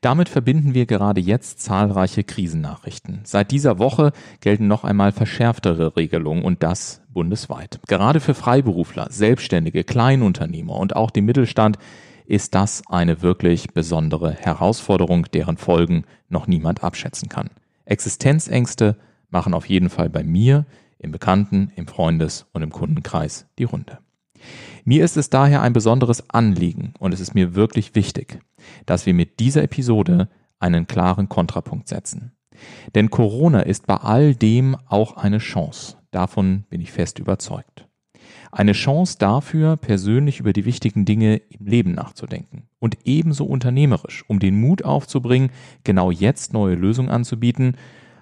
Damit verbinden wir gerade jetzt zahlreiche Krisennachrichten. Seit dieser Woche gelten noch einmal verschärftere Regelungen und das bundesweit. Gerade für Freiberufler, Selbstständige, Kleinunternehmer und auch den Mittelstand ist das eine wirklich besondere Herausforderung, deren Folgen noch niemand abschätzen kann. Existenzängste machen auf jeden Fall bei mir, im Bekannten-, im Freundes- und im Kundenkreis die Runde. Mir ist es daher ein besonderes Anliegen und es ist mir wirklich wichtig, dass wir mit dieser Episode einen klaren Kontrapunkt setzen. Denn Corona ist bei all dem auch eine Chance. Davon bin ich fest überzeugt. Eine Chance dafür, persönlich über die wichtigen Dinge im Leben nachzudenken. Und ebenso unternehmerisch, um den Mut aufzubringen, genau jetzt neue Lösungen anzubieten,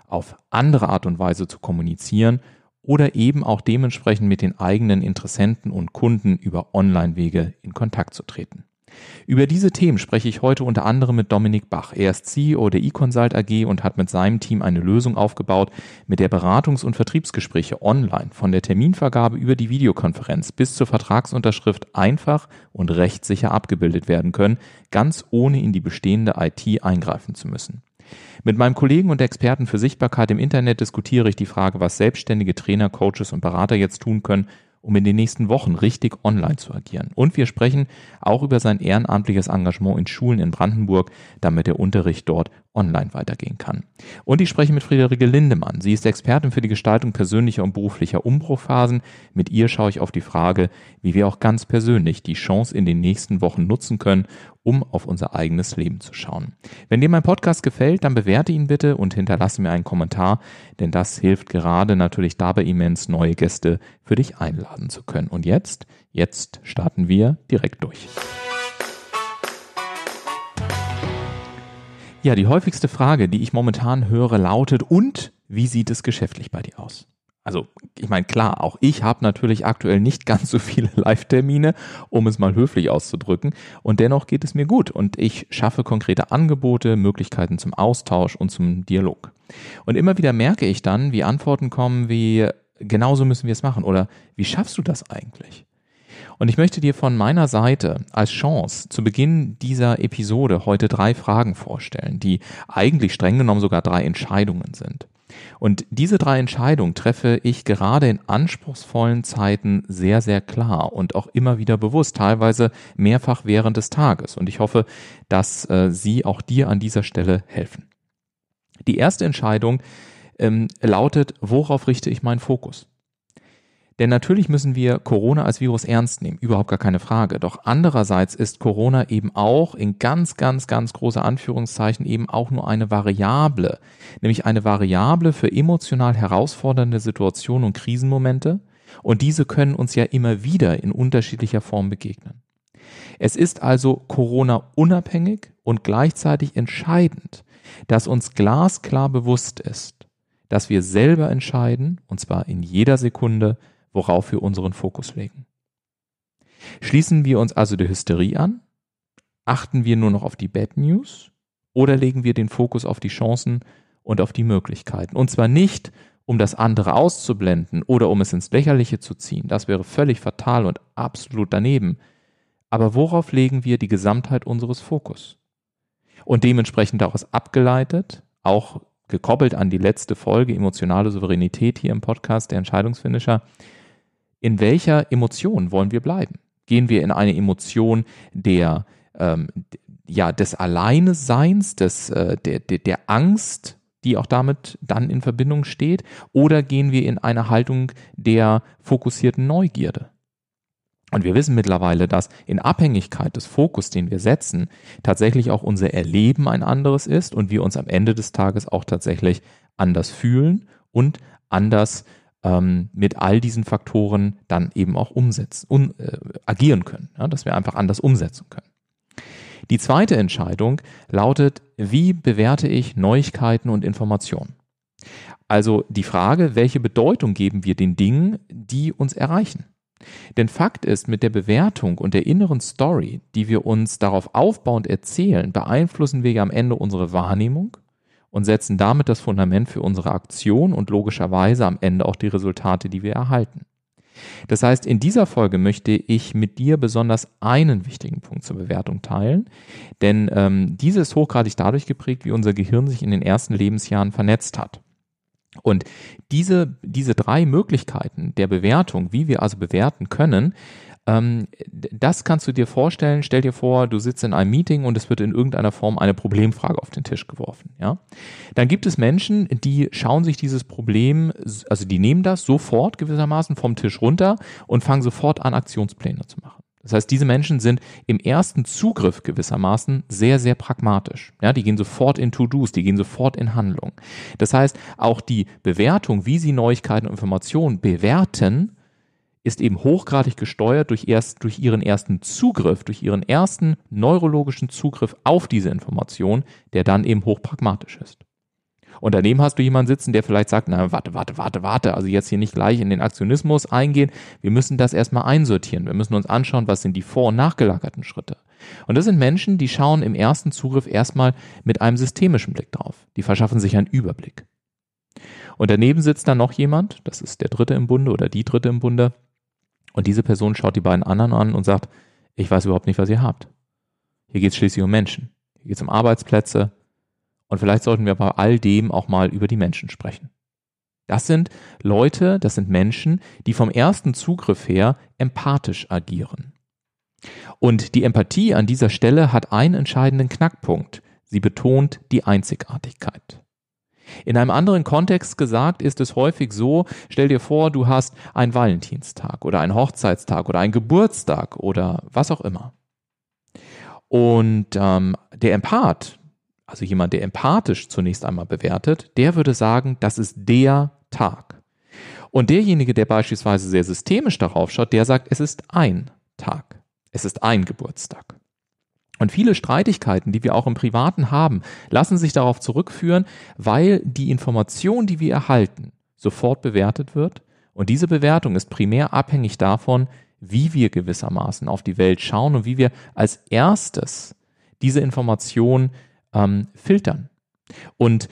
auf andere Art und Weise zu kommunizieren oder eben auch dementsprechend mit den eigenen Interessenten und Kunden über Online-Wege in Kontakt zu treten. Über diese Themen spreche ich heute unter anderem mit Dominik Bach. Er ist CEO der eConsult AG und hat mit seinem Team eine Lösung aufgebaut, mit der Beratungs- und Vertriebsgespräche online von der Terminvergabe über die Videokonferenz bis zur Vertragsunterschrift einfach und rechtssicher abgebildet werden können, ganz ohne in die bestehende IT eingreifen zu müssen. Mit meinem Kollegen und Experten für Sichtbarkeit im Internet diskutiere ich die Frage, was selbstständige Trainer, Coaches und Berater jetzt tun können, um in den nächsten Wochen richtig online zu agieren. Und wir sprechen auch über sein ehrenamtliches Engagement in Schulen in Brandenburg, damit der Unterricht dort online weitergehen kann. Und ich spreche mit Friederike Lindemann. Sie ist Expertin für die Gestaltung persönlicher und beruflicher Umbruchphasen. Mit ihr schaue ich auf die Frage, wie wir auch ganz persönlich die Chance in den nächsten Wochen nutzen können, um auf unser eigenes Leben zu schauen. Wenn dir mein Podcast gefällt, dann bewerte ihn bitte und hinterlasse mir einen Kommentar, denn das hilft gerade natürlich dabei immens, neue Gäste für dich einladen zu können. Und jetzt, jetzt starten wir direkt durch. Ja, die häufigste Frage, die ich momentan höre, lautet, und wie sieht es geschäftlich bei dir aus? Also ich meine, klar, auch ich habe natürlich aktuell nicht ganz so viele Live-Termine, um es mal höflich auszudrücken. Und dennoch geht es mir gut und ich schaffe konkrete Angebote, Möglichkeiten zum Austausch und zum Dialog. Und immer wieder merke ich dann, wie Antworten kommen wie, genauso müssen wir es machen oder wie schaffst du das eigentlich? Und ich möchte dir von meiner Seite als Chance zu Beginn dieser Episode heute drei Fragen vorstellen, die eigentlich streng genommen sogar drei Entscheidungen sind. Und diese drei Entscheidungen treffe ich gerade in anspruchsvollen Zeiten sehr, sehr klar und auch immer wieder bewusst, teilweise mehrfach während des Tages. Und ich hoffe, dass äh, sie auch dir an dieser Stelle helfen. Die erste Entscheidung ähm, lautet, worauf richte ich meinen Fokus? Denn natürlich müssen wir Corona als Virus ernst nehmen, überhaupt gar keine Frage. Doch andererseits ist Corona eben auch in ganz, ganz, ganz großer Anführungszeichen eben auch nur eine Variable, nämlich eine Variable für emotional herausfordernde Situationen und Krisenmomente. Und diese können uns ja immer wieder in unterschiedlicher Form begegnen. Es ist also Corona unabhängig und gleichzeitig entscheidend, dass uns glasklar bewusst ist, dass wir selber entscheiden, und zwar in jeder Sekunde, worauf wir unseren Fokus legen. Schließen wir uns also der Hysterie an? Achten wir nur noch auf die Bad News? Oder legen wir den Fokus auf die Chancen und auf die Möglichkeiten? Und zwar nicht, um das andere auszublenden oder um es ins Lächerliche zu ziehen. Das wäre völlig fatal und absolut daneben. Aber worauf legen wir die Gesamtheit unseres Fokus? Und dementsprechend daraus abgeleitet, auch gekoppelt an die letzte Folge emotionale Souveränität hier im Podcast der Entscheidungsfinisher, in welcher Emotion wollen wir bleiben? Gehen wir in eine Emotion der, ähm, ja, des Alleineseins, des, äh, der, der, der Angst, die auch damit dann in Verbindung steht, oder gehen wir in eine Haltung der fokussierten Neugierde? Und wir wissen mittlerweile, dass in Abhängigkeit des Fokus, den wir setzen, tatsächlich auch unser Erleben ein anderes ist und wir uns am Ende des Tages auch tatsächlich anders fühlen und anders ähm, mit all diesen Faktoren dann eben auch umsetzen, un, äh, agieren können, ja, dass wir einfach anders umsetzen können. Die zweite Entscheidung lautet, wie bewerte ich Neuigkeiten und Informationen? Also die Frage, welche Bedeutung geben wir den Dingen, die uns erreichen? Denn Fakt ist, mit der Bewertung und der inneren Story, die wir uns darauf aufbauend erzählen, beeinflussen wir ja am Ende unsere Wahrnehmung und setzen damit das Fundament für unsere Aktion und logischerweise am Ende auch die Resultate, die wir erhalten. Das heißt, in dieser Folge möchte ich mit dir besonders einen wichtigen Punkt zur Bewertung teilen, denn ähm, diese ist hochgradig dadurch geprägt, wie unser Gehirn sich in den ersten Lebensjahren vernetzt hat. Und diese, diese drei Möglichkeiten der Bewertung, wie wir also bewerten können, ähm, das kannst du dir vorstellen. Stell dir vor, du sitzt in einem Meeting und es wird in irgendeiner Form eine Problemfrage auf den Tisch geworfen. Ja? Dann gibt es Menschen, die schauen sich dieses Problem, also die nehmen das sofort gewissermaßen vom Tisch runter und fangen sofort an, Aktionspläne zu machen. Das heißt, diese Menschen sind im ersten Zugriff gewissermaßen sehr, sehr pragmatisch. Ja, die gehen sofort in To-Dos, die gehen sofort in Handlung. Das heißt, auch die Bewertung, wie sie Neuigkeiten und Informationen bewerten, ist eben hochgradig gesteuert durch, erst, durch ihren ersten Zugriff, durch ihren ersten neurologischen Zugriff auf diese Information, der dann eben hochpragmatisch ist. Und daneben hast du jemanden sitzen, der vielleicht sagt, na, warte, warte, warte, warte, also jetzt hier nicht gleich in den Aktionismus eingehen. Wir müssen das erstmal einsortieren. Wir müssen uns anschauen, was sind die vor- und nachgelagerten Schritte. Und das sind Menschen, die schauen im ersten Zugriff erstmal mit einem systemischen Blick drauf. Die verschaffen sich einen Überblick. Und daneben sitzt dann noch jemand, das ist der Dritte im Bunde oder die Dritte im Bunde, und diese Person schaut die beiden anderen an und sagt, ich weiß überhaupt nicht, was ihr habt. Hier geht es schließlich um Menschen. Hier geht es um Arbeitsplätze. Und vielleicht sollten wir bei all dem auch mal über die Menschen sprechen. Das sind Leute, das sind Menschen, die vom ersten Zugriff her empathisch agieren. Und die Empathie an dieser Stelle hat einen entscheidenden Knackpunkt. Sie betont die Einzigartigkeit. In einem anderen Kontext gesagt ist es häufig so, stell dir vor, du hast einen Valentinstag oder einen Hochzeitstag oder einen Geburtstag oder was auch immer. Und ähm, der Empath, also jemand, der empathisch zunächst einmal bewertet, der würde sagen, das ist der Tag. Und derjenige, der beispielsweise sehr systemisch darauf schaut, der sagt, es ist ein Tag. Es ist ein Geburtstag. Und viele Streitigkeiten, die wir auch im Privaten haben, lassen sich darauf zurückführen, weil die Information, die wir erhalten, sofort bewertet wird. Und diese Bewertung ist primär abhängig davon, wie wir gewissermaßen auf die Welt schauen und wie wir als erstes diese Information ähm, filtern. Und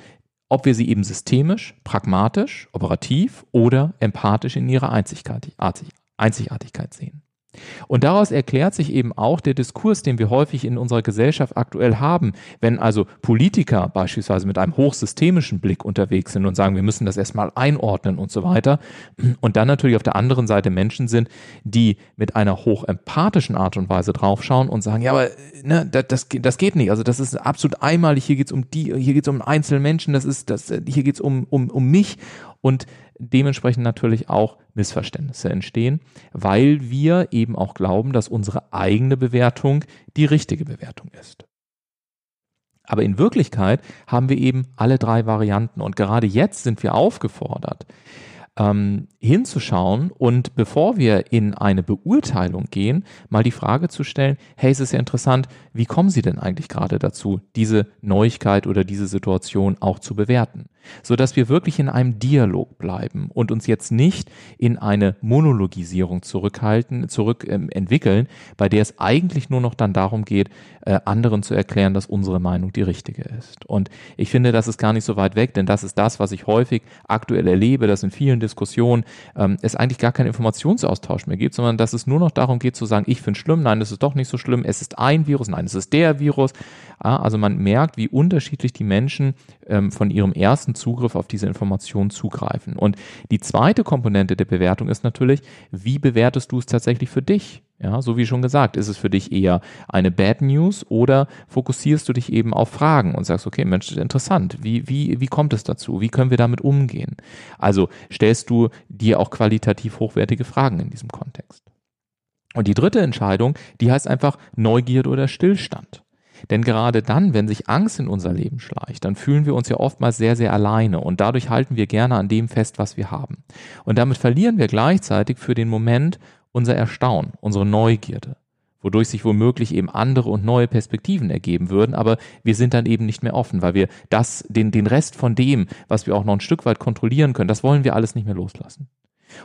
ob wir sie eben systemisch, pragmatisch, operativ oder empathisch in ihrer Einzigartigkeit sehen. Und daraus erklärt sich eben auch der Diskurs, den wir häufig in unserer Gesellschaft aktuell haben, wenn also Politiker beispielsweise mit einem hochsystemischen Blick unterwegs sind und sagen, wir müssen das erstmal einordnen und so weiter. Und dann natürlich auf der anderen Seite Menschen sind, die mit einer hochempathischen Art und Weise draufschauen und sagen, ja, aber ne, das, das, geht nicht. Also das ist absolut einmalig. Hier geht's um die, hier geht's um einzelne Menschen, das ist, das, hier geht's um, um, um mich. Und dementsprechend natürlich auch Missverständnisse entstehen, weil wir eben auch glauben, dass unsere eigene Bewertung die richtige Bewertung ist. Aber in Wirklichkeit haben wir eben alle drei Varianten und gerade jetzt sind wir aufgefordert, ähm, hinzuschauen und bevor wir in eine Beurteilung gehen, mal die Frage zu stellen, hey, es ist ja interessant, wie kommen Sie denn eigentlich gerade dazu, diese Neuigkeit oder diese Situation auch zu bewerten? So dass wir wirklich in einem Dialog bleiben und uns jetzt nicht in eine Monologisierung zurückhalten, zurückentwickeln, ähm, bei der es eigentlich nur noch dann darum geht, äh, anderen zu erklären, dass unsere Meinung die richtige ist. Und ich finde, das ist gar nicht so weit weg, denn das ist das, was ich häufig aktuell erlebe, dass in vielen Diskussionen ähm, es eigentlich gar keinen Informationsaustausch mehr gibt, sondern dass es nur noch darum geht zu sagen, ich finde es schlimm, nein, es ist doch nicht so schlimm, es ist ein Virus, nein, es ist der Virus. Ja, also man merkt, wie unterschiedlich die Menschen ähm, von ihrem ersten Zugriff auf diese Information zugreifen. Und die zweite Komponente der Bewertung ist natürlich, wie bewertest du es tatsächlich für dich? Ja, so wie schon gesagt, ist es für dich eher eine Bad News oder fokussierst du dich eben auf Fragen und sagst, okay, Mensch, interessant, wie, wie, wie kommt es dazu? Wie können wir damit umgehen? Also stellst du dir auch qualitativ hochwertige Fragen in diesem Kontext. Und die dritte Entscheidung, die heißt einfach Neugierde oder Stillstand. Denn gerade dann, wenn sich Angst in unser Leben schleicht, dann fühlen wir uns ja oftmals sehr, sehr alleine und dadurch halten wir gerne an dem fest, was wir haben. Und damit verlieren wir gleichzeitig für den Moment unser Erstaunen, unsere Neugierde. wodurch sich womöglich eben andere und neue Perspektiven ergeben würden, aber wir sind dann eben nicht mehr offen, weil wir das, den, den Rest von dem, was wir auch noch ein Stück weit kontrollieren können, das wollen wir alles nicht mehr loslassen.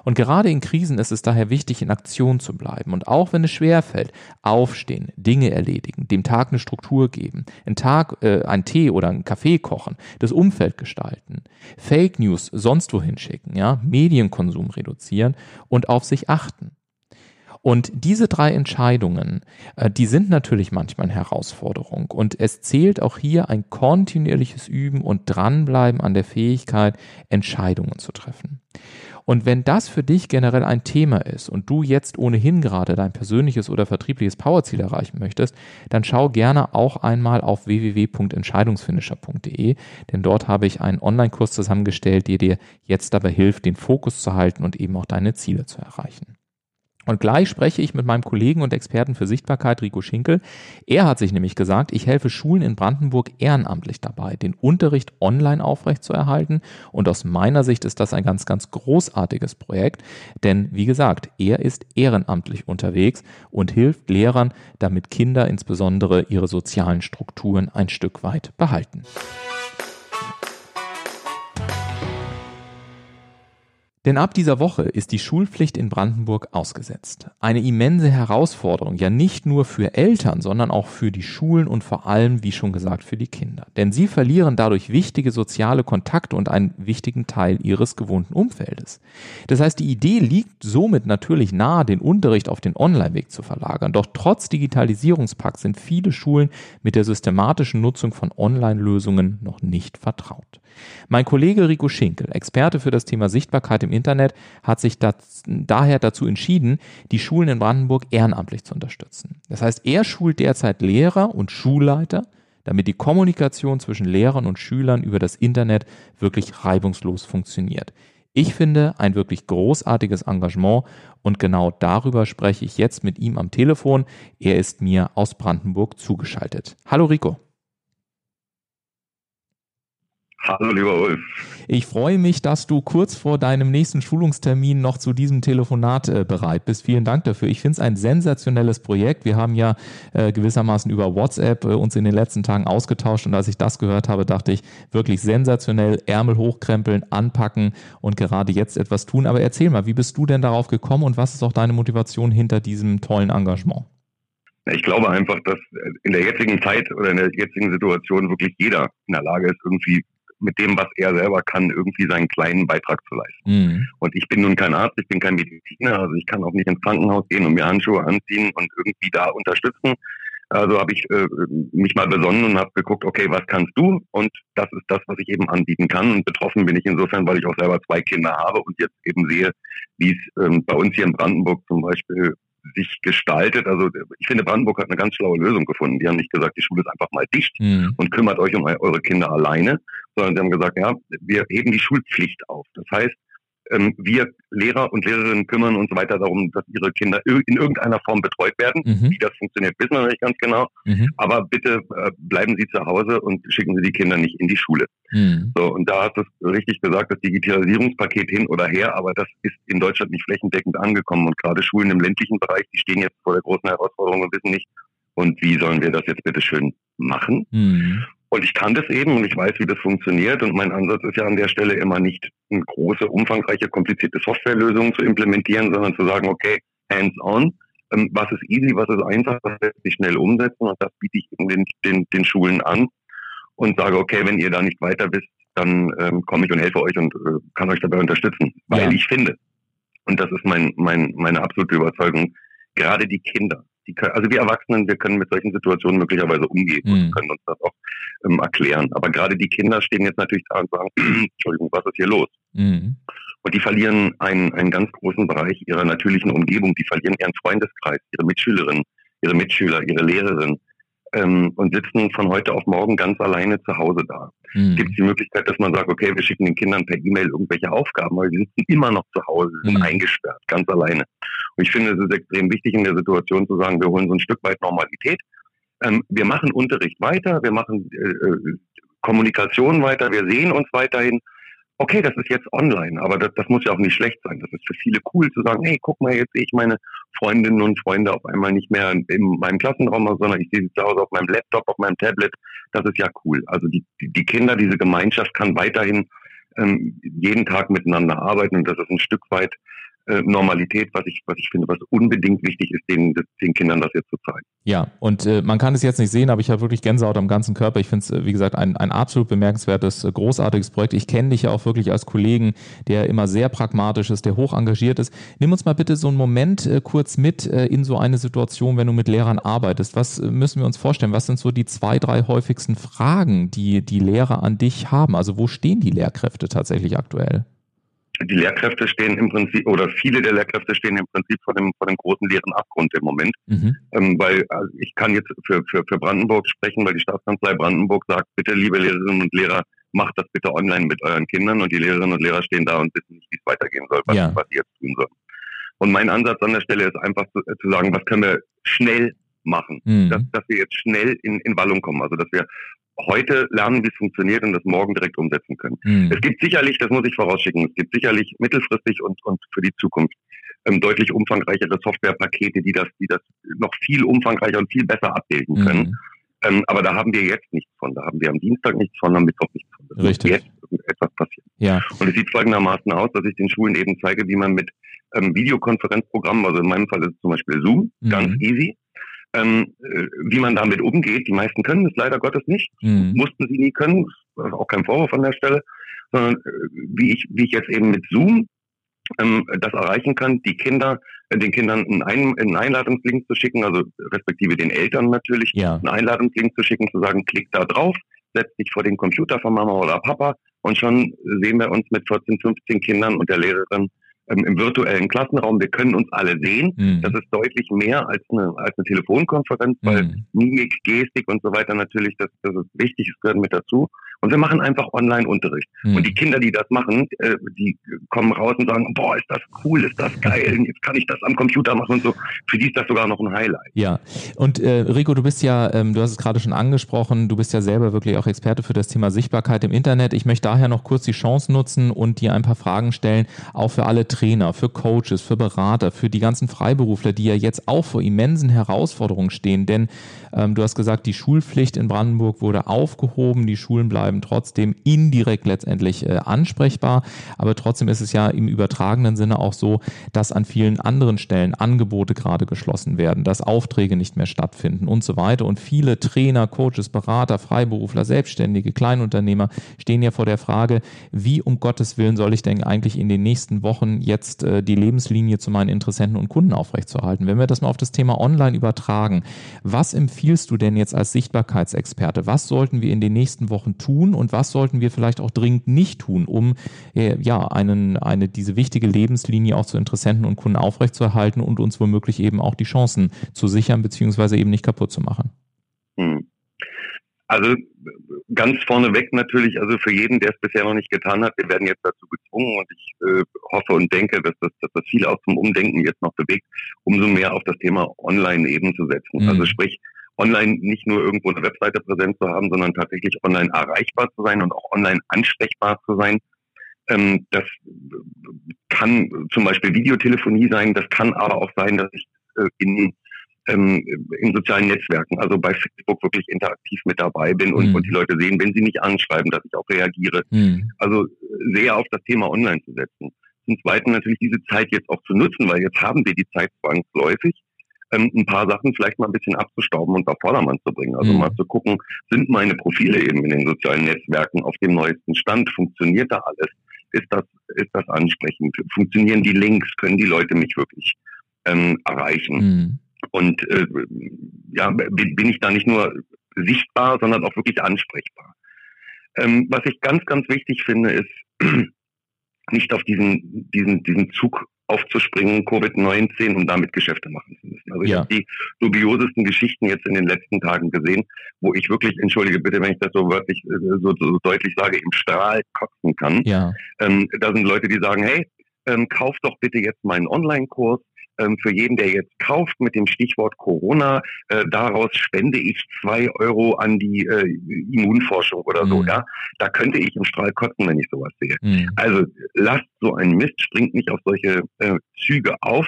Und gerade in Krisen ist es daher wichtig, in Aktion zu bleiben. Und auch wenn es schwer fällt, aufstehen, Dinge erledigen, dem Tag eine Struktur geben, einen Tag, äh, einen Tee oder einen Kaffee kochen, das Umfeld gestalten, Fake News sonst wohin schicken, ja, Medienkonsum reduzieren und auf sich achten. Und diese drei Entscheidungen, äh, die sind natürlich manchmal eine Herausforderung. Und es zählt auch hier ein kontinuierliches Üben und Dranbleiben an der Fähigkeit, Entscheidungen zu treffen. Und wenn das für dich generell ein Thema ist und du jetzt ohnehin gerade dein persönliches oder vertriebliches Powerziel erreichen möchtest, dann schau gerne auch einmal auf www.entscheidungsfinisher.de, denn dort habe ich einen Online-Kurs zusammengestellt, der dir jetzt dabei hilft, den Fokus zu halten und eben auch deine Ziele zu erreichen. Und gleich spreche ich mit meinem Kollegen und Experten für Sichtbarkeit, Rico Schinkel. Er hat sich nämlich gesagt, ich helfe Schulen in Brandenburg ehrenamtlich dabei, den Unterricht online aufrechtzuerhalten. Und aus meiner Sicht ist das ein ganz, ganz großartiges Projekt. Denn wie gesagt, er ist ehrenamtlich unterwegs und hilft Lehrern, damit Kinder insbesondere ihre sozialen Strukturen ein Stück weit behalten. Denn ab dieser Woche ist die Schulpflicht in Brandenburg ausgesetzt. Eine immense Herausforderung, ja nicht nur für Eltern, sondern auch für die Schulen und vor allem, wie schon gesagt, für die Kinder. Denn sie verlieren dadurch wichtige soziale Kontakte und einen wichtigen Teil ihres gewohnten Umfeldes. Das heißt, die Idee liegt somit natürlich nahe, den Unterricht auf den Online-Weg zu verlagern. Doch trotz Digitalisierungspakt sind viele Schulen mit der systematischen Nutzung von Online-Lösungen noch nicht vertraut. Mein Kollege Rico Schinkel, Experte für das Thema Sichtbarkeit im Internet, hat sich das, daher dazu entschieden, die Schulen in Brandenburg ehrenamtlich zu unterstützen. Das heißt, er schult derzeit Lehrer und Schulleiter, damit die Kommunikation zwischen Lehrern und Schülern über das Internet wirklich reibungslos funktioniert. Ich finde ein wirklich großartiges Engagement und genau darüber spreche ich jetzt mit ihm am Telefon. Er ist mir aus Brandenburg zugeschaltet. Hallo Rico. Hallo, lieber Ulf. Ich freue mich, dass du kurz vor deinem nächsten Schulungstermin noch zu diesem Telefonat äh, bereit bist. Vielen Dank dafür. Ich finde es ein sensationelles Projekt. Wir haben ja äh, gewissermaßen über WhatsApp äh, uns in den letzten Tagen ausgetauscht und als ich das gehört habe, dachte ich wirklich sensationell, Ärmel hochkrempeln, anpacken und gerade jetzt etwas tun. Aber erzähl mal, wie bist du denn darauf gekommen und was ist auch deine Motivation hinter diesem tollen Engagement? Ich glaube einfach, dass in der jetzigen Zeit oder in der jetzigen Situation wirklich jeder in der Lage ist, irgendwie mit dem, was er selber kann, irgendwie seinen kleinen Beitrag zu leisten. Mhm. Und ich bin nun kein Arzt, ich bin kein Mediziner, also ich kann auch nicht ins Krankenhaus gehen und mir Handschuhe anziehen und irgendwie da unterstützen. Also habe ich äh, mich mal besonnen und habe geguckt, okay, was kannst du? Und das ist das, was ich eben anbieten kann. Und betroffen bin ich insofern, weil ich auch selber zwei Kinder habe und jetzt eben sehe, wie es ähm, bei uns hier in Brandenburg zum Beispiel sich gestaltet. Also ich finde, Brandenburg hat eine ganz schlaue Lösung gefunden. Die haben nicht gesagt, die Schule ist einfach mal dicht mhm. und kümmert euch um eure Kinder alleine, sondern sie haben gesagt, ja, wir heben die Schulpflicht auf. Das heißt, ähm, wir Lehrer und Lehrerinnen kümmern uns weiter darum, dass ihre Kinder in irgendeiner Form betreut werden. Mhm. Wie das funktioniert, wissen wir noch nicht ganz genau. Mhm. Aber bitte äh, bleiben Sie zu Hause und schicken Sie die Kinder nicht in die Schule. Mhm. So, und da hast du richtig gesagt, das Digitalisierungspaket hin oder her, aber das ist in Deutschland nicht flächendeckend angekommen. Und gerade Schulen im ländlichen Bereich, die stehen jetzt vor der großen Herausforderung und wissen nicht, und wie sollen wir das jetzt bitte schön machen? Mhm. Und ich kann das eben und ich weiß, wie das funktioniert. Und mein Ansatz ist ja an der Stelle immer nicht eine große, umfangreiche, komplizierte Softwarelösungen zu implementieren, sondern zu sagen, okay, hands-on. Ähm, was ist easy, was ist einfach, was lässt sich schnell umsetzen? Und das biete ich den, den, den Schulen an und sage, okay, wenn ihr da nicht weiter wisst, dann ähm, komme ich und helfe euch und äh, kann euch dabei unterstützen. Weil ja. ich finde, und das ist mein, mein, meine absolute Überzeugung, gerade die Kinder, die können, also wir Erwachsenen, wir können mit solchen Situationen möglicherweise umgehen mhm. und können uns das auch ähm, erklären. Aber gerade die Kinder stehen jetzt natürlich da und sagen, Entschuldigung, was ist hier los? Mhm. Und die verlieren einen, einen ganz großen Bereich ihrer natürlichen Umgebung. Die verlieren ihren Freundeskreis, ihre Mitschülerinnen, ihre Mitschüler, ihre Lehrerin ähm, und sitzen von heute auf morgen ganz alleine zu Hause da. Mhm. Gibt es die Möglichkeit, dass man sagt, okay, wir schicken den Kindern per E-Mail irgendwelche Aufgaben, weil die sitzen immer noch zu Hause, sind mhm. eingesperrt, ganz alleine. Und ich finde, es ist extrem wichtig in der Situation zu sagen, wir holen so ein Stück weit Normalität. Ähm, wir machen Unterricht weiter, wir machen äh, äh Kommunikation weiter, wir sehen uns weiterhin, okay, das ist jetzt online, aber das, das muss ja auch nicht schlecht sein. Das ist für viele cool zu sagen, hey, guck mal, jetzt sehe ich meine Freundinnen und Freunde auf einmal nicht mehr in, in meinem Klassenraum, sondern ich sehe sie zu Hause auf meinem Laptop, auf meinem Tablet. Das ist ja cool. Also die, die, die Kinder, diese Gemeinschaft kann weiterhin ähm, jeden Tag miteinander arbeiten und das ist ein Stück weit Normalität, was ich, was ich finde, was unbedingt wichtig ist, den, den Kindern das jetzt zu zeigen. Ja, und äh, man kann es jetzt nicht sehen, aber ich habe wirklich Gänsehaut am ganzen Körper. Ich finde es, äh, wie gesagt, ein, ein absolut bemerkenswertes, äh, großartiges Projekt. Ich kenne dich ja auch wirklich als Kollegen, der immer sehr pragmatisch ist, der hoch engagiert ist. Nimm uns mal bitte so einen Moment äh, kurz mit äh, in so eine Situation, wenn du mit Lehrern arbeitest. Was äh, müssen wir uns vorstellen? Was sind so die zwei, drei häufigsten Fragen, die die Lehrer an dich haben? Also wo stehen die Lehrkräfte tatsächlich aktuell? Die Lehrkräfte stehen im Prinzip, oder viele der Lehrkräfte stehen im Prinzip vor dem, vor dem großen leeren Abgrund im Moment. Mhm. Ähm, weil also ich kann jetzt für, für, für Brandenburg sprechen, weil die Staatskanzlei Brandenburg sagt, bitte liebe Lehrerinnen und Lehrer, macht das bitte online mit euren Kindern und die Lehrerinnen und Lehrer stehen da und wissen nicht, wie es weitergehen soll, was, ja. was sie jetzt tun sollen. Und mein Ansatz an der Stelle ist einfach zu, zu sagen, was können wir schnell machen, mhm. dass, dass wir jetzt schnell in, in Wallung kommen. Also dass wir heute lernen, wie es funktioniert und das morgen direkt umsetzen können. Mhm. Es gibt sicherlich, das muss ich vorausschicken, es gibt sicherlich mittelfristig und, und für die Zukunft ähm, deutlich umfangreichere Softwarepakete, die das, die das noch viel umfangreicher und viel besser abbilden können. Mhm. Ähm, aber da haben wir jetzt nichts von. Da haben wir am Dienstag nichts von, am Mittwoch nichts von. Das Richtig. jetzt etwas passiert. Ja. Und es sieht folgendermaßen aus, dass ich den Schulen eben zeige, wie man mit ähm, Videokonferenzprogrammen, also in meinem Fall ist es zum Beispiel Zoom, mhm. ganz easy, ähm, äh, wie man damit umgeht. Die meisten können es leider Gottes nicht, mhm. mussten sie nie können, das ist auch kein Vorwurf an der Stelle, sondern äh, wie ich, wie ich jetzt eben mit Zoom ähm, das erreichen kann, die Kinder, äh, den Kindern einen, Ein einen Einladungslink zu schicken, also respektive den Eltern natürlich, ja. einen Einladungslink zu schicken, zu sagen, klick da drauf, setz dich vor den Computer von Mama oder Papa und schon sehen wir uns mit 14, 15 Kindern und der Lehrerin ähm, im virtuellen Klassenraum. Wir können uns alle sehen. Mhm. Das ist deutlich mehr als eine, als eine Telefonkonferenz, weil mhm. Mimik, Gestik und so weiter natürlich, das, das ist wichtig, es gehört mit dazu. Und wir machen einfach Online-Unterricht. Mhm. Und die Kinder, die das machen, äh, die kommen raus und sagen, boah, ist das cool, ist das geil, jetzt kann ich das am Computer machen und so. Für die ist das sogar noch ein Highlight. Ja, und äh, Rico, du bist ja, ähm, du hast es gerade schon angesprochen, du bist ja selber wirklich auch Experte für das Thema Sichtbarkeit im Internet. Ich möchte daher noch kurz die Chance nutzen und dir ein paar Fragen stellen, auch für alle Trainer, für Coaches, für Berater, für die ganzen Freiberufler, die ja jetzt auch vor immensen Herausforderungen stehen. Denn ähm, du hast gesagt, die Schulpflicht in Brandenburg wurde aufgehoben, die Schulen bleiben trotzdem indirekt letztendlich äh, ansprechbar. Aber trotzdem ist es ja im übertragenen Sinne auch so, dass an vielen anderen Stellen Angebote gerade geschlossen werden, dass Aufträge nicht mehr stattfinden und so weiter. Und viele Trainer, Coaches, Berater, Freiberufler, Selbstständige, Kleinunternehmer stehen ja vor der Frage, wie um Gottes Willen soll ich denn eigentlich in den nächsten Wochen jetzt äh, die Lebenslinie zu meinen Interessenten und Kunden aufrechtzuerhalten? Wenn wir das mal auf das Thema Online übertragen, was empfiehlst du denn jetzt als Sichtbarkeitsexperte? Was sollten wir in den nächsten Wochen tun? Und was sollten wir vielleicht auch dringend nicht tun, um äh, ja einen, eine, diese wichtige Lebenslinie auch zu Interessenten und Kunden aufrechtzuerhalten und uns womöglich eben auch die Chancen zu sichern, beziehungsweise eben nicht kaputt zu machen? Hm. Also ganz vorneweg natürlich, also für jeden, der es bisher noch nicht getan hat, wir werden jetzt dazu gezwungen und ich äh, hoffe und denke, dass das, dass das viele auch zum Umdenken jetzt noch bewegt, umso mehr auf das Thema Online eben zu setzen. Mhm. Also sprich, online nicht nur irgendwo eine Webseite präsent zu haben, sondern tatsächlich online erreichbar zu sein und auch online ansprechbar zu sein. Ähm, das kann zum Beispiel Videotelefonie sein, das kann aber auch sein, dass ich äh, in, ähm, in sozialen Netzwerken, also bei Facebook wirklich interaktiv mit dabei bin und, mhm. und die Leute sehen, wenn sie mich anschreiben, dass ich auch reagiere. Mhm. Also sehr auf das Thema online zu setzen. Zum Zweiten natürlich diese Zeit jetzt auch zu nutzen, weil jetzt haben wir die Zeit zwangsläufig ähm, ein paar Sachen vielleicht mal ein bisschen abzustauben und auf Vordermann zu bringen. Also mhm. mal zu gucken, sind meine Profile eben in den sozialen Netzwerken auf dem neuesten Stand? Funktioniert da alles? Ist das, ist das ansprechend? Funktionieren die Links? Können die Leute mich wirklich ähm, erreichen? Mhm. Und äh, ja, bin ich da nicht nur sichtbar, sondern auch wirklich ansprechbar. Ähm, was ich ganz, ganz wichtig finde, ist, nicht auf diesen, diesen, diesen Zug aufzuspringen, Covid-19 und damit Geschäfte machen zu müssen. Also ich ja. habe die dubiosesten Geschichten jetzt in den letzten Tagen gesehen, wo ich wirklich, entschuldige bitte, wenn ich das so wörtlich, äh, so, so deutlich sage, im Strahl kotzen kann. Ja. Ähm, da sind Leute, die sagen, hey, ähm, kauf doch bitte jetzt meinen Online-Kurs, für jeden, der jetzt kauft mit dem Stichwort Corona, äh, daraus spende ich zwei Euro an die äh, Immunforschung oder so, mhm. ja. Da könnte ich im Strahl kotzen, wenn ich sowas sehe. Mhm. Also lasst so einen Mist, springt nicht auf solche äh, Züge auf,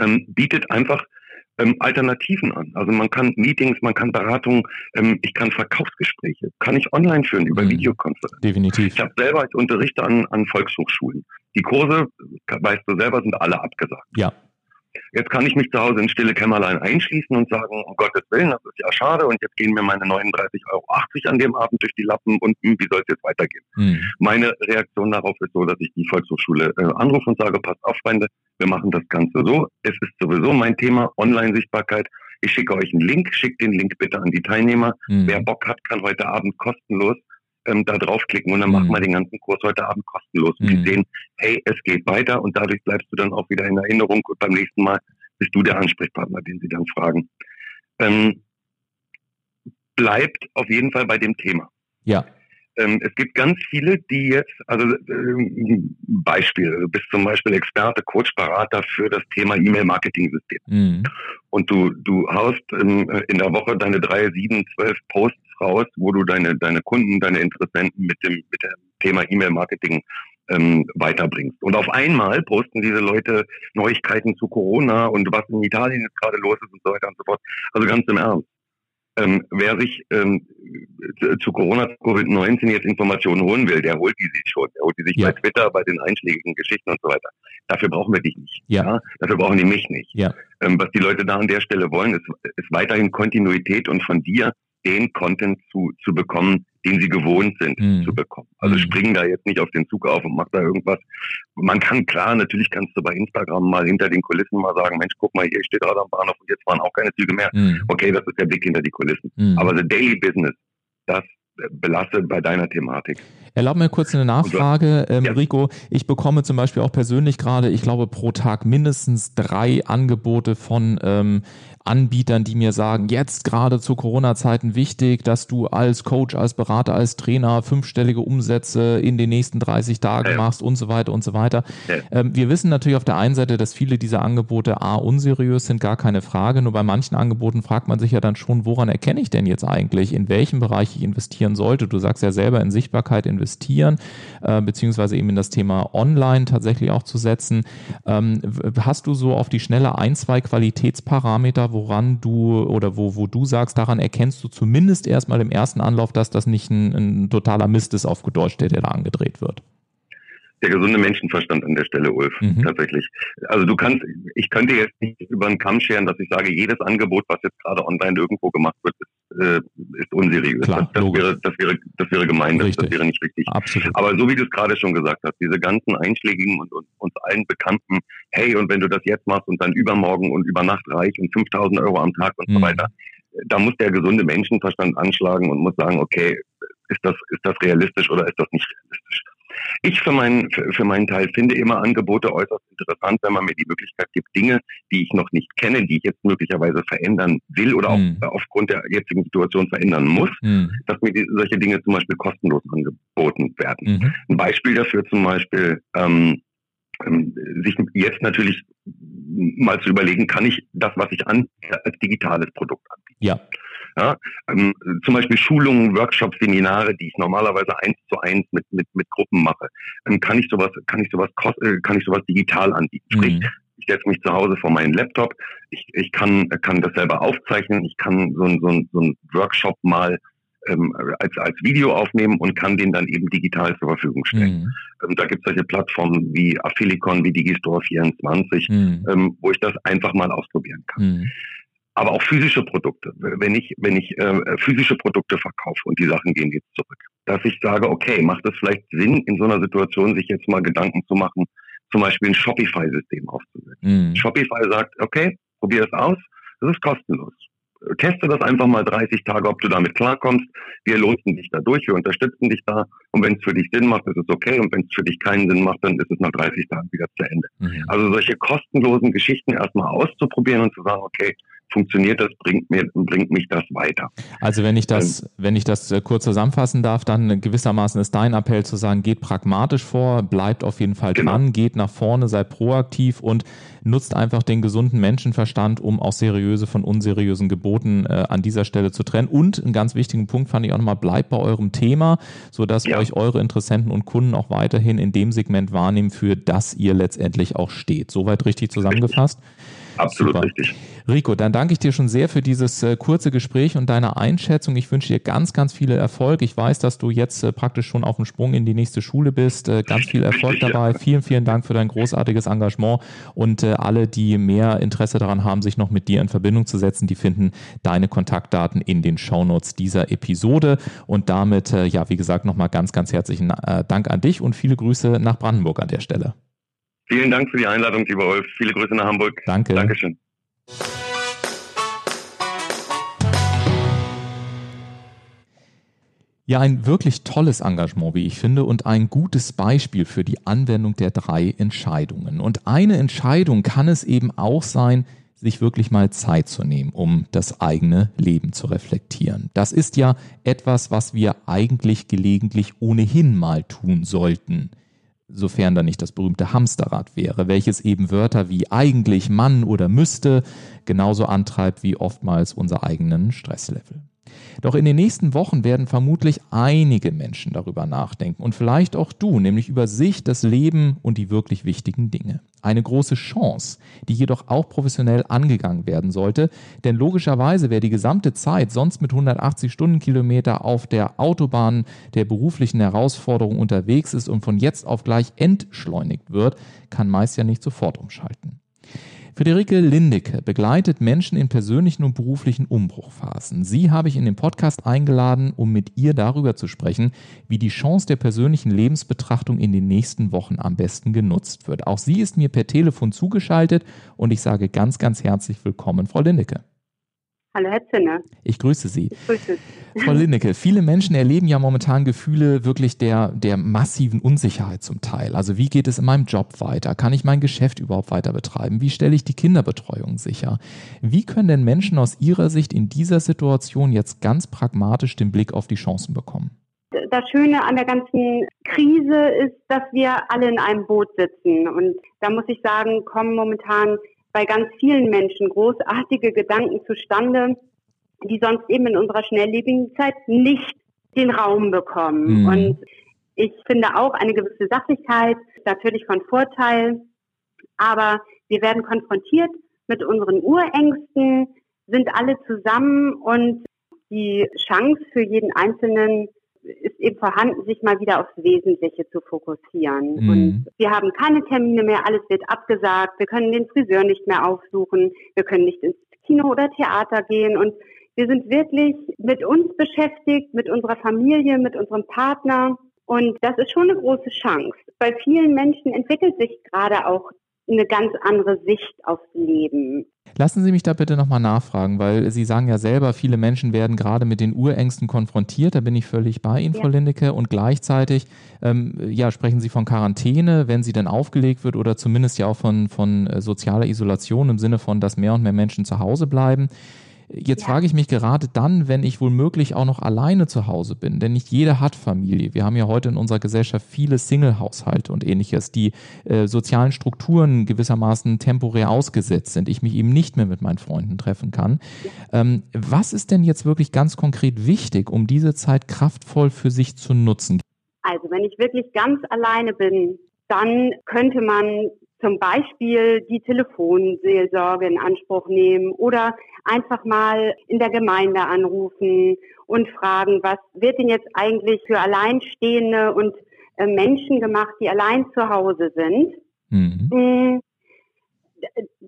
ähm, bietet einfach ähm, Alternativen an. Also man kann Meetings, man kann Beratungen, ähm, ich kann Verkaufsgespräche, kann ich online führen über mhm. Videokonferenz. Definitiv. Ich habe selber als Unterrichter an, an Volkshochschulen. Die Kurse, weißt du selber, sind alle abgesagt. Ja. Jetzt kann ich mich zu Hause in stille Kämmerlein einschließen und sagen, um Gottes Willen, das ist ja schade und jetzt gehen mir meine 39,80 Euro an dem Abend durch die Lappen und hm, wie soll es jetzt weitergehen? Mhm. Meine Reaktion darauf ist so, dass ich die Volkshochschule äh, anrufe und sage, passt auf, Freunde, wir machen das Ganze so. Es ist sowieso mein Thema, Online-Sichtbarkeit. Ich schicke euch einen Link, schickt den Link bitte an die Teilnehmer. Mhm. Wer Bock hat, kann heute Abend kostenlos ähm, da draufklicken und dann mhm. machen wir den ganzen Kurs heute Abend kostenlos. Und mhm. die sehen, hey, es geht weiter und dadurch bleibst du dann auch wieder in Erinnerung und beim nächsten Mal bist du der Ansprechpartner, den sie dann fragen. Ähm, bleibt auf jeden Fall bei dem Thema. Ja. Ähm, es gibt ganz viele, die jetzt, also ähm, Beispiel, du bist zum Beispiel Experte, Coach, Berater für das Thema E-Mail-Marketing-System. Mhm. Und du, du haust ähm, in der Woche deine drei, sieben, zwölf Posts raus, wo du deine, deine Kunden, deine Interessenten mit dem, mit dem Thema E-Mail-Marketing ähm, weiterbringst. Und auf einmal posten diese Leute Neuigkeiten zu Corona und was in Italien jetzt gerade los ist und so weiter und so fort. Also ganz im Ernst. Ähm, wer sich ähm, zu Corona, Covid-19 jetzt Informationen holen will, der holt die sich schon. Der holt die sich ja. bei Twitter, bei den einschlägigen Geschichten und so weiter. Dafür brauchen wir dich nicht. Ja. ja? Dafür brauchen die mich nicht. Ja. Ähm, was die Leute da an der Stelle wollen, ist, ist weiterhin Kontinuität und von dir den Content zu, zu bekommen, den sie gewohnt sind mhm. zu bekommen. Also mhm. springen da jetzt nicht auf den Zug auf und mach da irgendwas. Man kann klar, natürlich kannst du bei Instagram mal hinter den Kulissen mal sagen, Mensch, guck mal, hier steht gerade am Bahnhof und jetzt fahren auch keine Züge mehr. Mhm. Okay, das ist der Blick hinter die Kulissen. Mhm. Aber the daily business, das belasse bei deiner Thematik. Erlaub mir kurz eine Nachfrage, ähm, ja. Rico. Ich bekomme zum Beispiel auch persönlich gerade, ich glaube, pro Tag mindestens drei Angebote von ähm, Anbietern, die mir sagen, jetzt gerade zu Corona-Zeiten wichtig, dass du als Coach, als Berater, als Trainer fünfstellige Umsätze in den nächsten 30 Tagen ja. machst und so weiter und so weiter. Ja. Ähm, wir wissen natürlich auf der einen Seite, dass viele dieser Angebote A, unseriös sind, gar keine Frage. Nur bei manchen Angeboten fragt man sich ja dann schon, woran erkenne ich denn jetzt eigentlich, in welchem Bereich ich investieren sollte? Du sagst ja selber in Sichtbarkeit investieren, äh, beziehungsweise eben in das Thema Online tatsächlich auch zu setzen. Ähm, hast du so auf die schnelle ein, zwei Qualitätsparameter, woran du oder wo, wo du sagst, daran erkennst du zumindest erstmal im ersten Anlauf, dass das nicht ein, ein totaler Mist ist auf Gedeutscht, der da angedreht wird? Der gesunde Menschenverstand an der Stelle, Ulf, mhm. tatsächlich. Also du kannst, ich könnte jetzt nicht über einen Kamm scheren, dass ich sage, jedes Angebot, was jetzt gerade online irgendwo gemacht wird, ist, äh, ist unseriös. Klar, das, das wäre, das wäre, das wäre gemein, das, das, wäre nicht richtig. Absolut. Aber so wie du es gerade schon gesagt hast, diese ganzen einschlägigen und, und uns allen bekannten, hey, und wenn du das jetzt machst und dann übermorgen und über Nacht reich und 5000 Euro am Tag und mhm. so weiter, da muss der gesunde Menschenverstand anschlagen und muss sagen, okay, ist das, ist das realistisch oder ist das nicht realistisch? Ich für meinen, für, für meinen Teil finde immer Angebote äußerst interessant, wenn man mir die Möglichkeit gibt, Dinge, die ich noch nicht kenne, die ich jetzt möglicherweise verändern will oder mhm. auch aufgrund der jetzigen Situation verändern muss, mhm. dass mir die, solche Dinge zum Beispiel kostenlos angeboten werden. Mhm. Ein Beispiel dafür zum Beispiel, ähm, ähm, sich jetzt natürlich mal zu überlegen, kann ich das, was ich an als digitales Produkt anbieten? Ja. Ja, ähm, zum Beispiel Schulungen, Workshops, Seminare, die ich normalerweise eins zu eins mit, mit, mit Gruppen mache, ähm, kann ich sowas, kann ich sowas, äh, kann ich sowas digital anbieten. Mhm. Sprich, ich setze mich zu Hause vor meinen Laptop, ich, ich kann, kann das selber aufzeichnen, ich kann so ein, so ein, so ein Workshop mal ähm, als, als Video aufnehmen und kann den dann eben digital zur Verfügung stellen. Mhm. Ähm, da gibt es solche Plattformen wie Affilicon, wie Digistore24, mhm. ähm, wo ich das einfach mal ausprobieren kann. Aber auch physische Produkte. Wenn ich, wenn ich äh, physische Produkte verkaufe und die Sachen gehen jetzt zurück, dass ich sage, okay, macht es vielleicht Sinn, in so einer Situation sich jetzt mal Gedanken zu machen, zum Beispiel ein Shopify-System aufzusetzen. Mhm. Shopify sagt, okay, probier es aus, das ist kostenlos. Teste das einfach mal 30 Tage, ob du damit klarkommst. Wir losen dich da durch, wir unterstützen dich da. Und wenn es für dich Sinn macht, ist es okay. Und wenn es für dich keinen Sinn macht, dann ist es nach 30 Tagen wieder zu Ende. Mhm. Also solche kostenlosen Geschichten erstmal auszuprobieren und zu sagen, okay, funktioniert das, bringt mir, bringt mich das weiter. Also wenn ich das, ähm, wenn ich das äh, kurz zusammenfassen darf, dann gewissermaßen ist dein Appell zu sagen, geht pragmatisch vor, bleibt auf jeden Fall genau. dran, geht nach vorne, seid proaktiv und nutzt einfach den gesunden Menschenverstand, um auch seriöse von unseriösen Geboten äh, an dieser Stelle zu trennen. Und einen ganz wichtigen Punkt fand ich auch nochmal, bleibt bei eurem Thema, sodass ja. euch eure Interessenten und Kunden auch weiterhin in dem Segment wahrnehmen, für das ihr letztendlich auch steht. Soweit richtig zusammengefasst? Absolut Super. richtig. Rico, dann danke ich dir schon sehr für dieses äh, kurze Gespräch und deine Einschätzung. Ich wünsche dir ganz, ganz viel Erfolg. Ich weiß, dass du jetzt äh, praktisch schon auf dem Sprung in die nächste Schule bist. Äh, ganz viel Erfolg richtig, dabei. Ja. Vielen, vielen Dank für dein großartiges Engagement und äh, alle, die mehr Interesse daran haben, sich noch mit dir in Verbindung zu setzen, die finden deine Kontaktdaten in den Shownotes dieser Episode. Und damit, äh, ja, wie gesagt, nochmal ganz, ganz herzlichen äh, Dank an dich und viele Grüße nach Brandenburg an der Stelle. Vielen Dank für die Einladung, lieber Wolf. Viele Grüße nach Hamburg. Danke. Dankeschön. Ja, ein wirklich tolles Engagement, wie ich finde, und ein gutes Beispiel für die Anwendung der drei Entscheidungen. Und eine Entscheidung kann es eben auch sein, sich wirklich mal Zeit zu nehmen, um das eigene Leben zu reflektieren. Das ist ja etwas, was wir eigentlich gelegentlich ohnehin mal tun sollten sofern da nicht das berühmte Hamsterrad wäre, welches eben Wörter wie eigentlich, Mann oder müsste genauso antreibt wie oftmals unser eigenen Stresslevel. Doch in den nächsten Wochen werden vermutlich einige Menschen darüber nachdenken und vielleicht auch du, nämlich über sich, das Leben und die wirklich wichtigen Dinge. Eine große Chance, die jedoch auch professionell angegangen werden sollte, denn logischerweise wer die gesamte Zeit sonst mit 180 Stundenkilometer auf der Autobahn der beruflichen Herausforderung unterwegs ist und von jetzt auf gleich entschleunigt wird, kann meist ja nicht sofort umschalten. Friederike Lindecke begleitet Menschen in persönlichen und beruflichen Umbruchphasen. Sie habe ich in den Podcast eingeladen, um mit ihr darüber zu sprechen, wie die Chance der persönlichen Lebensbetrachtung in den nächsten Wochen am besten genutzt wird. Auch sie ist mir per Telefon zugeschaltet und ich sage ganz, ganz herzlich willkommen, Frau Lindecke. Hallo, Herr Zinner. Ich grüße Sie. Ich grüße Sie. Frau Lindecke, viele Menschen erleben ja momentan Gefühle wirklich der, der massiven Unsicherheit zum Teil. Also wie geht es in meinem Job weiter? Kann ich mein Geschäft überhaupt weiter betreiben? Wie stelle ich die Kinderbetreuung sicher? Wie können denn Menschen aus Ihrer Sicht in dieser Situation jetzt ganz pragmatisch den Blick auf die Chancen bekommen? Das Schöne an der ganzen Krise ist, dass wir alle in einem Boot sitzen. Und da muss ich sagen, kommen momentan bei ganz vielen Menschen großartige Gedanken zustande, die sonst eben in unserer schnelllebigen Zeit nicht den Raum bekommen. Mhm. Und ich finde auch eine gewisse Sachlichkeit natürlich von Vorteil, aber wir werden konfrontiert mit unseren Urängsten, sind alle zusammen und die Chance für jeden Einzelnen ist eben vorhanden, sich mal wieder aufs Wesentliche zu fokussieren. Mhm. Und wir haben keine Termine mehr, alles wird abgesagt, wir können den Friseur nicht mehr aufsuchen, wir können nicht ins Kino oder Theater gehen und wir sind wirklich mit uns beschäftigt, mit unserer Familie, mit unserem Partner. Und das ist schon eine große Chance. Bei vielen Menschen entwickelt sich gerade auch eine ganz andere Sicht aufs Leben. Lassen Sie mich da bitte nochmal nachfragen, weil Sie sagen ja selber, viele Menschen werden gerade mit den Urängsten konfrontiert. Da bin ich völlig bei Ihnen, ja. Frau Lindecke. Und gleichzeitig ähm, ja, sprechen Sie von Quarantäne, wenn sie denn aufgelegt wird oder zumindest ja auch von, von äh, sozialer Isolation im Sinne von, dass mehr und mehr Menschen zu Hause bleiben. Jetzt ja. frage ich mich gerade dann, wenn ich womöglich auch noch alleine zu Hause bin, denn nicht jeder hat Familie. Wir haben ja heute in unserer Gesellschaft viele Single-Haushalte und ähnliches, die äh, sozialen Strukturen gewissermaßen temporär ausgesetzt sind, ich mich eben nicht mehr mit meinen Freunden treffen kann. Ja. Ähm, was ist denn jetzt wirklich ganz konkret wichtig, um diese Zeit kraftvoll für sich zu nutzen? Also wenn ich wirklich ganz alleine bin, dann könnte man zum Beispiel die Telefonseelsorge in Anspruch nehmen oder einfach mal in der Gemeinde anrufen und fragen, was wird denn jetzt eigentlich für Alleinstehende und äh, Menschen gemacht, die allein zu Hause sind. Mhm. Mm,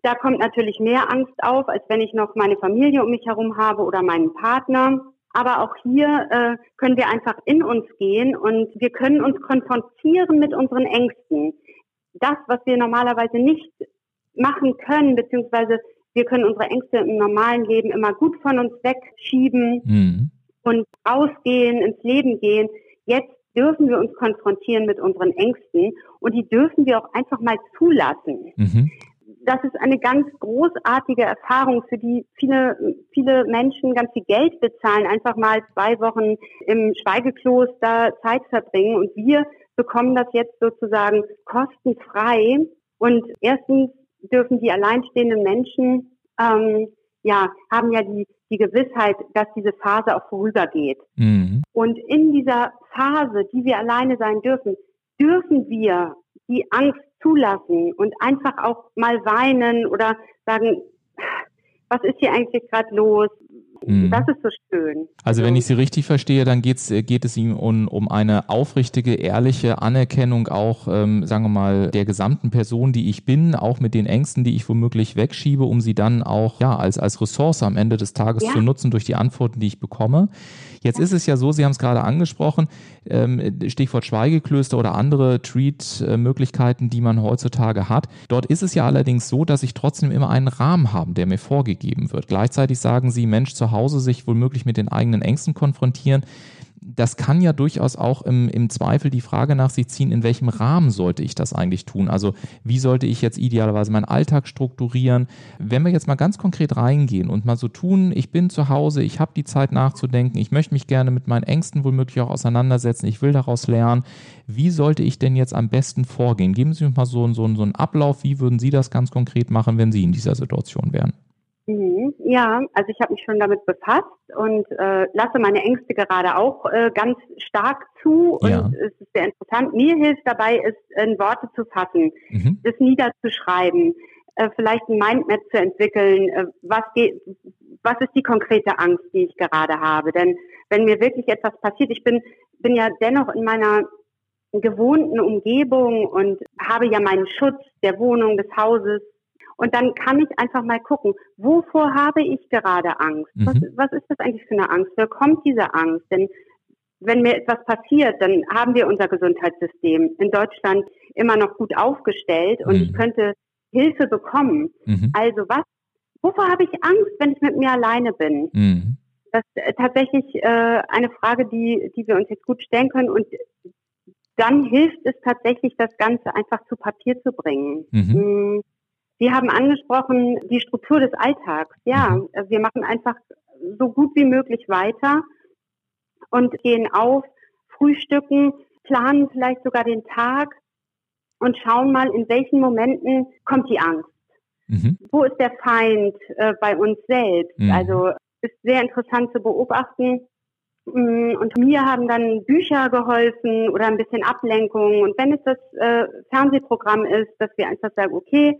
da kommt natürlich mehr Angst auf, als wenn ich noch meine Familie um mich herum habe oder meinen Partner. Aber auch hier äh, können wir einfach in uns gehen und wir können uns konfrontieren mit unseren Ängsten das, was wir normalerweise nicht machen können, beziehungsweise wir können unsere Ängste im normalen Leben immer gut von uns wegschieben mhm. und rausgehen, ins Leben gehen. Jetzt dürfen wir uns konfrontieren mit unseren Ängsten und die dürfen wir auch einfach mal zulassen. Mhm. das ist eine ganz großartige Erfahrung, für die viele, viele Menschen ganz viel Geld bezahlen, einfach mal zwei Wochen im Schweigekloster Zeit verbringen. Und wir bekommen das jetzt sozusagen kostenfrei. Und erstens dürfen die alleinstehenden Menschen, ähm, ja, haben ja die, die Gewissheit, dass diese Phase auch vorübergeht. Mhm. Und in dieser Phase, die wir alleine sein dürfen, dürfen wir die Angst zulassen und einfach auch mal weinen oder sagen, was ist hier eigentlich gerade los? Mhm. Das ist so schön. Also wenn ich Sie richtig verstehe, dann geht's, geht es Ihnen um, um eine aufrichtige, ehrliche Anerkennung auch, ähm, sagen wir mal, der gesamten Person, die ich bin, auch mit den Ängsten, die ich womöglich wegschiebe, um sie dann auch ja als, als Ressource am Ende des Tages ja. zu nutzen durch die Antworten, die ich bekomme. Jetzt ist es ja so, Sie haben es gerade angesprochen, ähm, Stichwort Schweigeklöster oder andere Treat-Möglichkeiten, die man heutzutage hat. Dort ist es ja allerdings so, dass ich trotzdem immer einen Rahmen habe, der mir vorgegeben wird. Gleichzeitig sagen Sie, Mensch, zu Hause sich womöglich mit den eigenen Ängsten konfrontieren das kann ja durchaus auch im, im Zweifel die Frage nach sich ziehen, in welchem Rahmen sollte ich das eigentlich tun? Also wie sollte ich jetzt idealerweise meinen Alltag strukturieren? Wenn wir jetzt mal ganz konkret reingehen und mal so tun, ich bin zu Hause, ich habe die Zeit nachzudenken, ich möchte mich gerne mit meinen Ängsten womöglich auch auseinandersetzen, ich will daraus lernen. Wie sollte ich denn jetzt am besten vorgehen? Geben Sie mir mal so, so, so einen Ablauf, wie würden Sie das ganz konkret machen, wenn Sie in dieser Situation wären? Mhm. Ja, also ich habe mich schon damit befasst und äh, lasse meine Ängste gerade auch äh, ganz stark zu und ja. es ist sehr interessant. Mir hilft dabei, es in Worte zu fassen, mhm. es niederzuschreiben, äh, vielleicht ein Mindmap zu entwickeln. Äh, was geht, was ist die konkrete Angst, die ich gerade habe? Denn wenn mir wirklich etwas passiert, ich bin bin ja dennoch in meiner gewohnten Umgebung und habe ja meinen Schutz der Wohnung, des Hauses, und dann kann ich einfach mal gucken, wovor habe ich gerade Angst? Mhm. Was, was ist das eigentlich für eine Angst? Wer kommt diese Angst? Denn wenn mir etwas passiert, dann haben wir unser Gesundheitssystem in Deutschland immer noch gut aufgestellt und mhm. ich könnte Hilfe bekommen. Mhm. Also was, wovor habe ich Angst, wenn ich mit mir alleine bin? Mhm. Das ist äh, tatsächlich äh, eine Frage, die, die wir uns jetzt gut stellen können und dann hilft es tatsächlich, das Ganze einfach zu Papier zu bringen. Sie haben angesprochen die Struktur des Alltags. Ja, mhm. wir machen einfach so gut wie möglich weiter und gehen auf, frühstücken, planen vielleicht sogar den Tag und schauen mal, in welchen Momenten kommt die Angst. Mhm. Wo ist der Feind äh, bei uns selbst? Mhm. Also ist sehr interessant zu beobachten. Mm, und mir haben dann Bücher geholfen oder ein bisschen Ablenkung. Und wenn es das äh, Fernsehprogramm ist, dass wir einfach sagen, okay,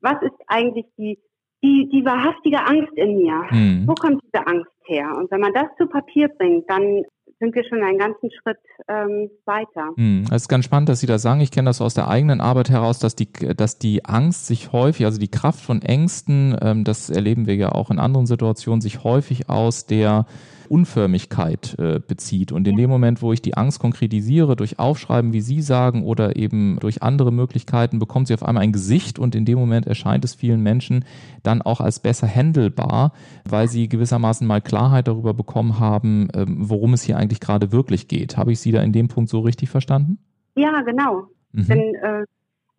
was ist eigentlich die, die, die wahrhaftige Angst in mir? Mhm. Wo kommt diese Angst her? Und wenn man das zu Papier bringt, dann sind wir schon einen ganzen Schritt ähm, weiter. Hm, es ist ganz spannend, dass Sie das sagen. Ich kenne das aus der eigenen Arbeit heraus, dass die, dass die Angst sich häufig, also die Kraft von Ängsten, ähm, das erleben wir ja auch in anderen Situationen, sich häufig aus der Unförmigkeit äh, bezieht. Und in dem Moment, wo ich die Angst konkretisiere, durch Aufschreiben, wie Sie sagen, oder eben durch andere Möglichkeiten, bekommt sie auf einmal ein Gesicht und in dem Moment erscheint es vielen Menschen dann auch als besser handelbar, weil sie gewissermaßen mal Klarheit darüber bekommen haben, ähm, worum es hier eigentlich gerade wirklich geht. Habe ich Sie da in dem Punkt so richtig verstanden? Ja, genau. Mhm. Denn äh,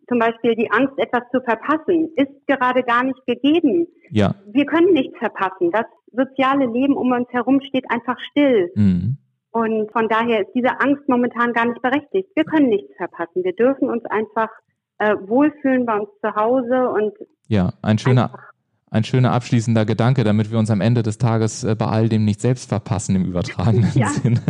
zum Beispiel die Angst, etwas zu verpassen, ist gerade gar nicht gegeben. Ja. Wir können nichts verpassen. Das soziale Leben um uns herum steht einfach still. Mhm. Und von daher ist diese Angst momentan gar nicht berechtigt. Wir können nichts verpassen. Wir dürfen uns einfach äh, wohlfühlen bei uns zu Hause und ja, ein schöner ein schöner abschließender Gedanke, damit wir uns am Ende des Tages äh, bei all dem nicht selbst verpassen im übertragenen ja, Sinne.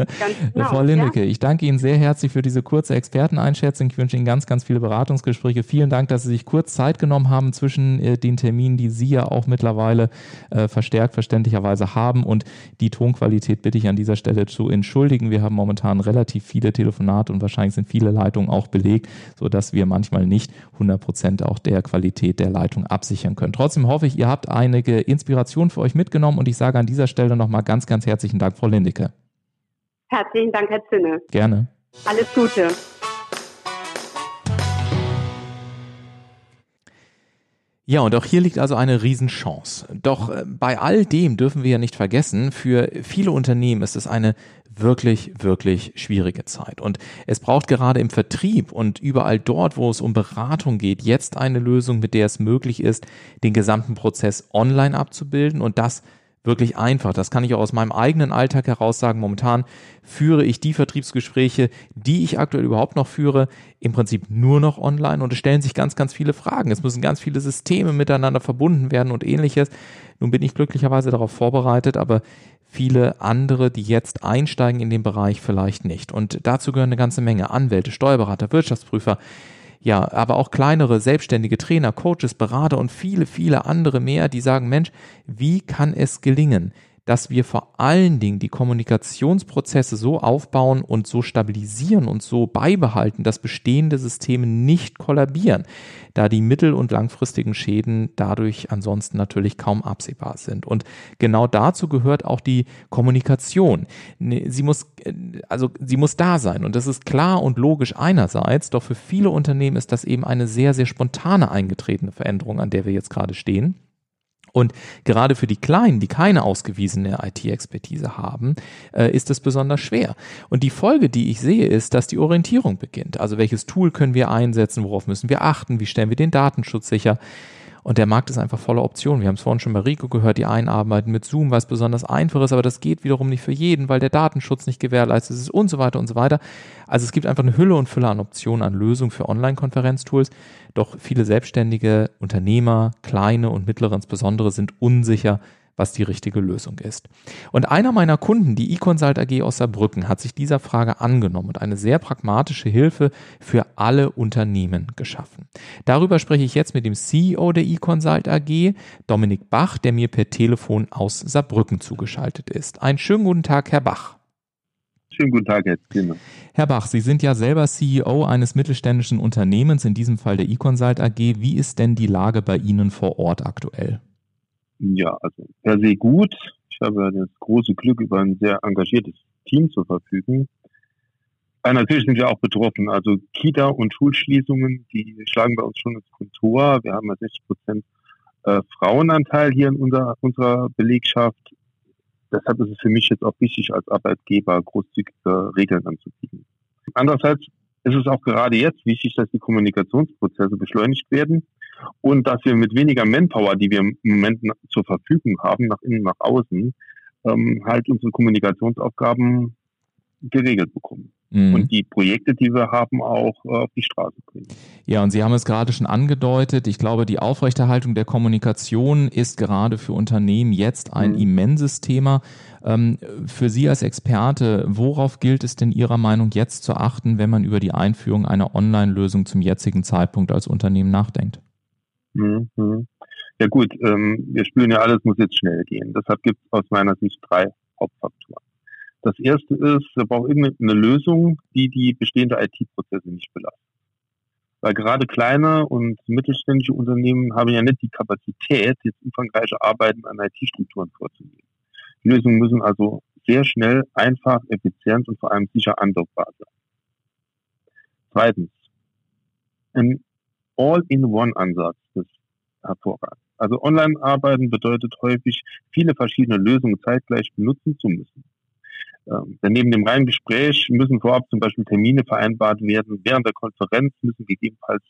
Genau, Frau Lindecke, ja. ich danke Ihnen sehr herzlich für diese kurze Experteneinschätzung. Ich wünsche Ihnen ganz, ganz viele Beratungsgespräche. Vielen Dank, dass Sie sich kurz Zeit genommen haben zwischen äh, den Terminen, die Sie ja auch mittlerweile äh, verstärkt verständlicherweise haben. Und die Tonqualität bitte ich an dieser Stelle zu entschuldigen. Wir haben momentan relativ viele Telefonate und wahrscheinlich sind viele Leitungen auch belegt, sodass wir manchmal nicht 100 Prozent auch der Qualität der Leitung absichern können. Trotzdem hoffe ich, ihr habt einige Inspirationen für euch mitgenommen und ich sage an dieser Stelle nochmal ganz, ganz herzlichen Dank, Frau Lindecke. Herzlichen Dank, Herr Zinne. Gerne. Alles Gute. Ja, und auch hier liegt also eine Riesenchance. Doch äh, bei all dem dürfen wir ja nicht vergessen, für viele Unternehmen ist es eine wirklich, wirklich schwierige Zeit. Und es braucht gerade im Vertrieb und überall dort, wo es um Beratung geht, jetzt eine Lösung, mit der es möglich ist, den gesamten Prozess online abzubilden und das wirklich einfach. Das kann ich auch aus meinem eigenen Alltag heraus sagen. Momentan führe ich die Vertriebsgespräche, die ich aktuell überhaupt noch führe, im Prinzip nur noch online und es stellen sich ganz, ganz viele Fragen. Es müssen ganz viele Systeme miteinander verbunden werden und ähnliches. Nun bin ich glücklicherweise darauf vorbereitet, aber viele andere, die jetzt einsteigen in den Bereich, vielleicht nicht. Und dazu gehören eine ganze Menge Anwälte, Steuerberater, Wirtschaftsprüfer, ja, aber auch kleinere selbstständige Trainer, Coaches, Berater und viele, viele andere mehr, die sagen, Mensch, wie kann es gelingen, dass wir vor allen Dingen die Kommunikationsprozesse so aufbauen und so stabilisieren und so beibehalten, dass bestehende Systeme nicht kollabieren, da die mittel- und langfristigen Schäden dadurch ansonsten natürlich kaum absehbar sind. Und genau dazu gehört auch die Kommunikation. Sie muss, also sie muss da sein und das ist klar und logisch einerseits, doch für viele Unternehmen ist das eben eine sehr, sehr spontane eingetretene Veränderung, an der wir jetzt gerade stehen. Und gerade für die Kleinen, die keine ausgewiesene IT-Expertise haben, äh, ist es besonders schwer. Und die Folge, die ich sehe, ist, dass die Orientierung beginnt. Also welches Tool können wir einsetzen, worauf müssen wir achten, wie stellen wir den Datenschutz sicher. Und der Markt ist einfach voller Optionen. Wir haben es vorhin schon bei Rico gehört, die einen arbeiten mit Zoom, was besonders einfach ist, aber das geht wiederum nicht für jeden, weil der Datenschutz nicht gewährleistet ist und so weiter und so weiter. Also es gibt einfach eine Hülle und Fülle an Optionen, an Lösungen für Online-Konferenztools. Doch viele selbstständige Unternehmer, kleine und mittlere insbesondere, sind unsicher, was die richtige Lösung ist. Und einer meiner Kunden, die eConsult AG aus Saarbrücken, hat sich dieser Frage angenommen und eine sehr pragmatische Hilfe für alle Unternehmen geschaffen. Darüber spreche ich jetzt mit dem CEO der eConsult AG, Dominik Bach, der mir per Telefon aus Saarbrücken zugeschaltet ist. Einen schönen guten Tag, Herr Bach. Schönen guten Tag, Herr Zimmer. Herr Bach, Sie sind ja selber CEO eines mittelständischen Unternehmens, in diesem Fall der eConsult AG. Wie ist denn die Lage bei Ihnen vor Ort aktuell? Ja, also per se gut. Ich habe das große Glück, über ein sehr engagiertes Team zu verfügen. Aber natürlich sind wir auch betroffen. Also Kita- und Schulschließungen, die schlagen bei uns schon ins Kontor. Wir haben ja 60 Prozent äh, Frauenanteil hier in unserer, unserer Belegschaft. Deshalb ist es für mich jetzt auch wichtig, als Arbeitgeber großzügige Regeln anzubieten. Andererseits ist es auch gerade jetzt wichtig, dass die Kommunikationsprozesse beschleunigt werden und dass wir mit weniger Manpower, die wir im Moment zur Verfügung haben, nach innen, nach außen, ähm, halt unsere Kommunikationsaufgaben geregelt bekommen mhm. und die Projekte, die wir haben, auch äh, auf die Straße bringen. Ja, und Sie haben es gerade schon angedeutet. Ich glaube, die Aufrechterhaltung der Kommunikation ist gerade für Unternehmen jetzt ein mhm. immenses Thema. Ähm, für Sie als Experte, worauf gilt es denn Ihrer Meinung jetzt zu achten, wenn man über die Einführung einer Online-Lösung zum jetzigen Zeitpunkt als Unternehmen nachdenkt? Mhm. Ja gut, ähm, wir spüren ja, alles muss jetzt schnell gehen. Deshalb gibt es aus meiner Sicht drei Hauptfaktoren. Das erste ist, wir brauchen irgendeine Lösung, die die bestehende IT-Prozesse nicht belastet. Weil gerade kleine und mittelständische Unternehmen haben ja nicht die Kapazität, jetzt umfangreiche Arbeiten an IT-Strukturen vorzunehmen. Die Lösungen müssen also sehr schnell, einfach, effizient und vor allem sicher andockbar sein. Zweitens, ein All-in-One-Ansatz hervorragend. Also Online-Arbeiten bedeutet häufig, viele verschiedene Lösungen zeitgleich benutzen zu müssen. Ähm, denn neben dem reinen Gespräch müssen vorab zum Beispiel Termine vereinbart werden. Während der Konferenz müssen gegebenenfalls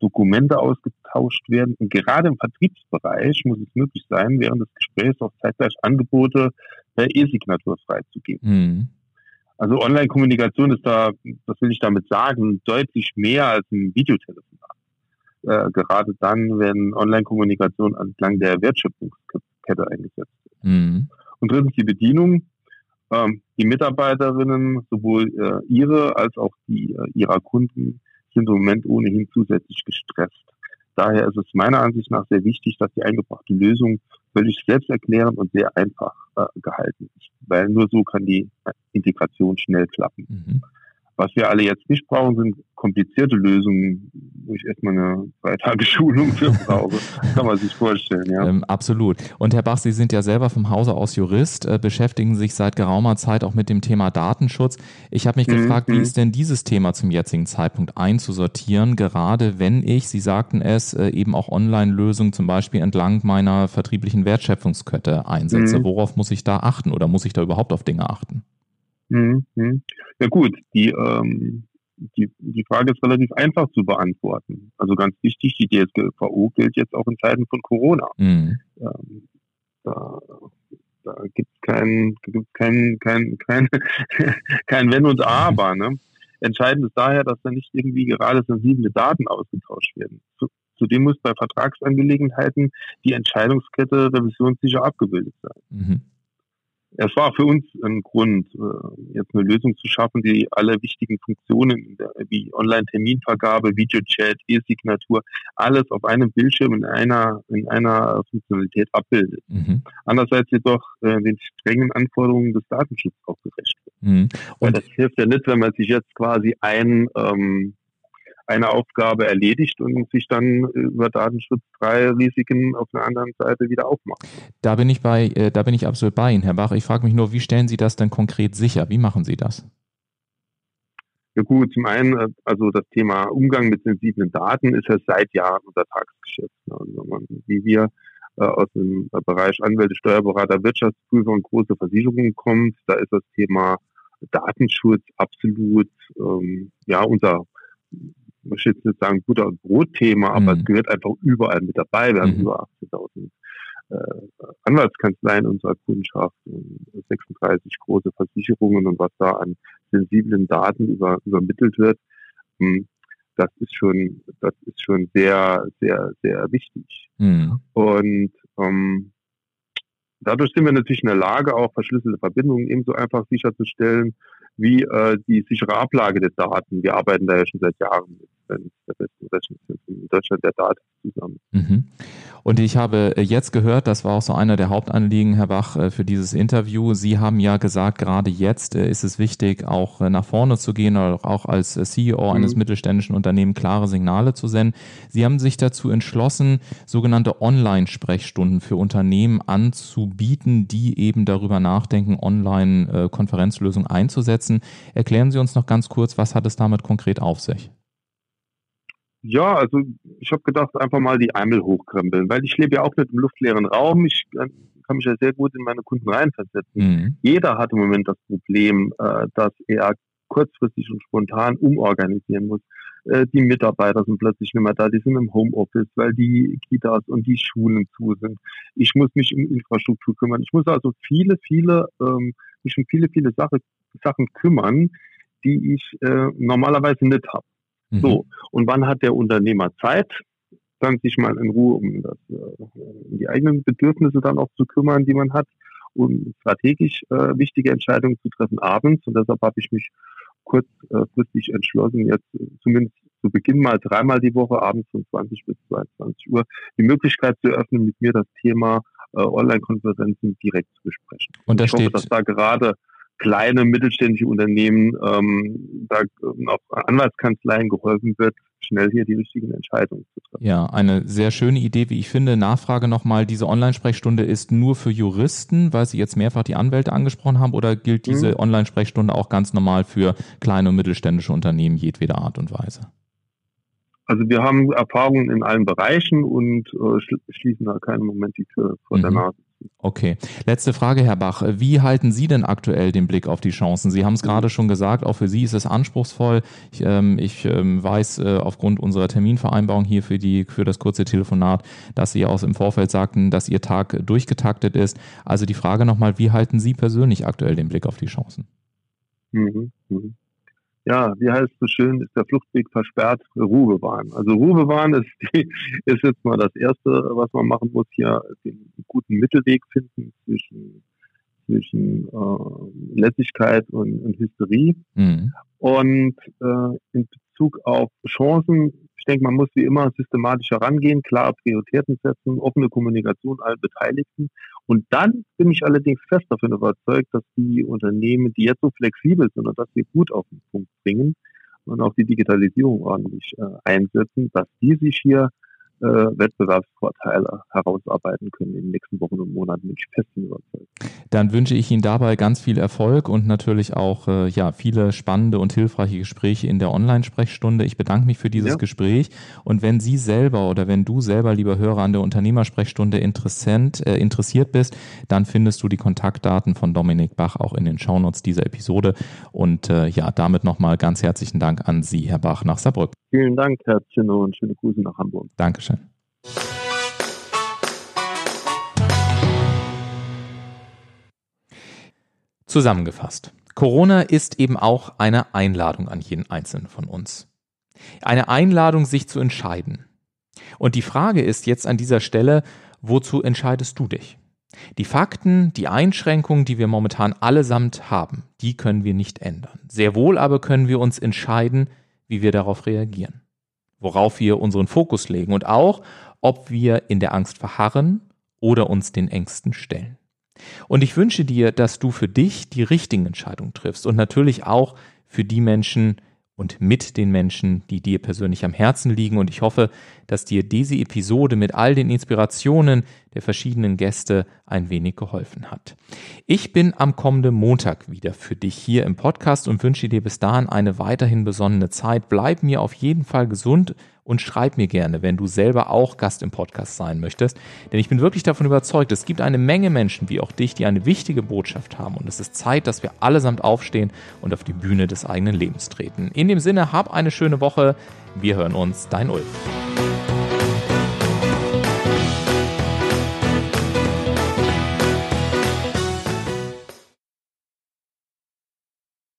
Dokumente ausgetauscht werden. Und gerade im Vertriebsbereich muss es möglich sein, während des Gesprächs auch zeitgleich Angebote per E-Signatur freizugeben. Mhm. Also Online-Kommunikation ist da, das will ich damit sagen, deutlich mehr als ein Videotelefonat. Äh, gerade dann, wenn Online-Kommunikation entlang der Wertschöpfungskette eingesetzt wird. Mhm. Und drittens die Bedienung. Ähm, die Mitarbeiterinnen, sowohl äh, ihre als auch die äh, ihrer Kunden, sind im Moment ohnehin zusätzlich gestresst. Daher ist es meiner Ansicht nach sehr wichtig, dass die eingebrachte Lösung völlig selbsterklärend und sehr einfach äh, gehalten ist, weil nur so kann die Integration schnell klappen. Mhm. Was wir alle jetzt nicht brauchen, sind komplizierte Lösungen, wo ich erstmal eine drei Tage Schulung für brauche. Kann man sich vorstellen, ja. Ähm, absolut. Und Herr Bach, Sie sind ja selber vom Hause aus Jurist, äh, beschäftigen sich seit geraumer Zeit auch mit dem Thema Datenschutz. Ich habe mich mhm. gefragt, wie ist denn dieses Thema zum jetzigen Zeitpunkt einzusortieren, gerade wenn ich, Sie sagten es, äh, eben auch Online-Lösungen zum Beispiel entlang meiner vertrieblichen Wertschöpfungskette einsetze. Mhm. Worauf muss ich da achten oder muss ich da überhaupt auf Dinge achten? Mhm. mhm. Ja gut, die, ähm, die, die Frage ist relativ einfach zu beantworten. Also ganz wichtig, die DSGVO gilt jetzt auch in Zeiten von Corona. Mhm. Ähm, da da gibt es kein, gibt's kein, kein, kein, kein Wenn und Aber. Ne? Entscheidend ist daher, dass da nicht irgendwie gerade sensible Daten ausgetauscht werden. Zudem muss bei Vertragsangelegenheiten die Entscheidungskette revisionssicher abgebildet sein. Mhm es war für uns ein Grund, äh, jetzt eine Lösung zu schaffen, die alle wichtigen Funktionen wie Online-Terminvergabe, Videochat, E-Signatur, alles auf einem Bildschirm in einer, in einer Funktionalität abbildet. Mhm. Andererseits jedoch äh, den strengen Anforderungen des Datenschutzes auch gerecht wird. Mhm. Und das hilft ja nicht, wenn man sich jetzt quasi ein ähm, eine Aufgabe erledigt und sich dann über Datenschutz drei Risiken auf der anderen Seite wieder aufmacht. Da bin ich bei, äh, da bin ich absolut bei Ihnen, Herr Bach. Ich frage mich nur, wie stellen Sie das denn konkret sicher? Wie machen Sie das? Ja gut, zum einen, äh, also das Thema Umgang mit sensiblen Daten ist ja seit Jahren unser Tagesgeschäft. Also man, wie wir äh, aus dem Bereich Anwälte, Steuerberater, Wirtschaftsprüfer und große Versicherungen kommen, da ist das Thema Datenschutz absolut ähm, ja unser ich jetzt nicht sagen Butter- und Brotthema, aber mhm. es gehört einfach überall mit dabei. Wir haben mhm. über 18.000 äh, Anwaltskanzleien unserer Kundschaft, 36 große Versicherungen und was da an sensiblen Daten über, übermittelt wird, hm, das ist schon, das ist schon sehr, sehr, sehr wichtig. Mhm. Und ähm, dadurch sind wir natürlich in der Lage, auch verschlüsselte Verbindungen ebenso einfach sicherzustellen, wie äh, die sichere Ablage der Daten. Wir arbeiten da ja schon seit Jahren mit der besten Rechenzentren in Deutschland der Daten zusammen. Mhm. Und ich habe äh, jetzt gehört, das war auch so einer der Hauptanliegen, Herr Bach, äh, für dieses Interview. Sie haben ja gesagt, gerade jetzt äh, ist es wichtig, auch nach vorne zu gehen oder auch als CEO eines mhm. mittelständischen Unternehmens klare Signale zu senden. Sie haben sich dazu entschlossen, sogenannte Online-Sprechstunden für Unternehmen anzubieten, die eben darüber nachdenken, Online-Konferenzlösungen einzusetzen. Erklären Sie uns noch ganz kurz, was hat es damit konkret auf sich? Ja, also ich habe gedacht, einfach mal die Eimel hochkrempeln, weil ich lebe ja auch nicht im luftleeren Raum. Ich äh, kann mich ja sehr gut in meine Kunden reinversetzen. Mhm. Jeder hat im Moment das Problem, äh, dass er kurzfristig und spontan umorganisieren muss. Äh, die Mitarbeiter sind plötzlich nicht mehr da, die sind im Homeoffice, weil die Kitas und die Schulen zu sind. Ich muss mich um Infrastruktur kümmern. Ich muss also viele, viele, ähm, mich um viele, viele Sache, Sachen kümmern, die ich normalerweise nicht habe. Mhm. So, und wann hat der Unternehmer Zeit, dann sich mal in Ruhe um, das, äh, um die eigenen Bedürfnisse dann auch zu kümmern, die man hat, um strategisch äh, wichtige Entscheidungen zu treffen abends. Und deshalb habe ich mich kurzfristig entschlossen, jetzt zumindest zu Beginn mal dreimal die Woche abends von 20 bis 22 Uhr die Möglichkeit zu eröffnen, mit mir das Thema äh, Online-Konferenzen direkt zu besprechen. Und da ich steht, hoffe, dass da gerade kleine mittelständische Unternehmen, ähm, da auch Anwaltskanzleien geholfen wird, schnell hier die richtigen Entscheidungen zu treffen. Ja, eine sehr schöne Idee, wie ich finde. Nachfrage nochmal, diese Online-Sprechstunde ist nur für Juristen, weil Sie jetzt mehrfach die Anwälte angesprochen haben, oder gilt diese mhm. Online-Sprechstunde auch ganz normal für kleine und mittelständische Unternehmen jedweder Art und Weise? Also wir haben Erfahrungen in allen Bereichen und äh, schließen da keinen Moment die Tür vor mhm. der Nase. Okay. Letzte Frage, Herr Bach. Wie halten Sie denn aktuell den Blick auf die Chancen? Sie haben es gerade schon gesagt, auch für Sie ist es anspruchsvoll. Ich, ähm, ich ähm, weiß äh, aufgrund unserer Terminvereinbarung hier für, die, für das kurze Telefonat, dass Sie auch im Vorfeld sagten, dass Ihr Tag durchgetaktet ist. Also die Frage nochmal, wie halten Sie persönlich aktuell den Blick auf die Chancen? Mhm. Mhm ja, wie heißt es so schön, ist der Fluchtweg versperrt, Ruhe bewahren. Also Ruhe bewahren ist, die, ist jetzt mal das Erste, was man machen muss, hier den guten Mittelweg finden zwischen, zwischen äh, Lässigkeit und, und Hysterie. Mhm. Und äh, in Bezug auf Chancen, ich denke, man muss wie immer systematisch herangehen, klar Prioritäten setzen, offene Kommunikation allen Beteiligten Und dann bin ich allerdings fest davon überzeugt, dass die Unternehmen, die jetzt so flexibel sind und das wir gut auf den Punkt bringen und auch die Digitalisierung ordentlich äh, einsetzen, dass die sich hier äh, Wettbewerbsvorteile herausarbeiten können in den nächsten Wochen und Monaten, ich fest überzeugt. Dann wünsche ich Ihnen dabei ganz viel Erfolg und natürlich auch äh, ja, viele spannende und hilfreiche Gespräche in der Online-Sprechstunde. Ich bedanke mich für dieses ja. Gespräch und wenn Sie selber oder wenn du selber, lieber Hörer, an der Unternehmersprechstunde interessant, äh, interessiert bist, dann findest du die Kontaktdaten von Dominik Bach auch in den Shownotes dieser Episode und äh, ja, damit nochmal ganz herzlichen Dank an Sie, Herr Bach, nach Saarbrücken. Vielen Dank, Herr Zinno, und schöne Grüße nach Hamburg. Dankeschön. Zusammengefasst. Corona ist eben auch eine Einladung an jeden Einzelnen von uns. Eine Einladung, sich zu entscheiden. Und die Frage ist jetzt an dieser Stelle, wozu entscheidest du dich? Die Fakten, die Einschränkungen, die wir momentan allesamt haben, die können wir nicht ändern. Sehr wohl aber können wir uns entscheiden, wie wir darauf reagieren, worauf wir unseren Fokus legen und auch, ob wir in der Angst verharren oder uns den Ängsten stellen. Und ich wünsche dir, dass du für dich die richtigen Entscheidungen triffst und natürlich auch für die Menschen, und mit den Menschen, die dir persönlich am Herzen liegen. Und ich hoffe, dass dir diese Episode mit all den Inspirationen der verschiedenen Gäste ein wenig geholfen hat. Ich bin am kommenden Montag wieder für dich hier im Podcast und wünsche dir bis dahin eine weiterhin besonnene Zeit. Bleib mir auf jeden Fall gesund und schreib mir gerne, wenn du selber auch Gast im Podcast sein möchtest. Denn ich bin wirklich davon überzeugt, es gibt eine Menge Menschen wie auch dich, die eine wichtige Botschaft haben. Und es ist Zeit, dass wir allesamt aufstehen und auf die Bühne des eigenen Lebens treten. In dem Sinne, hab eine schöne Woche. Wir hören uns, dein Ulf.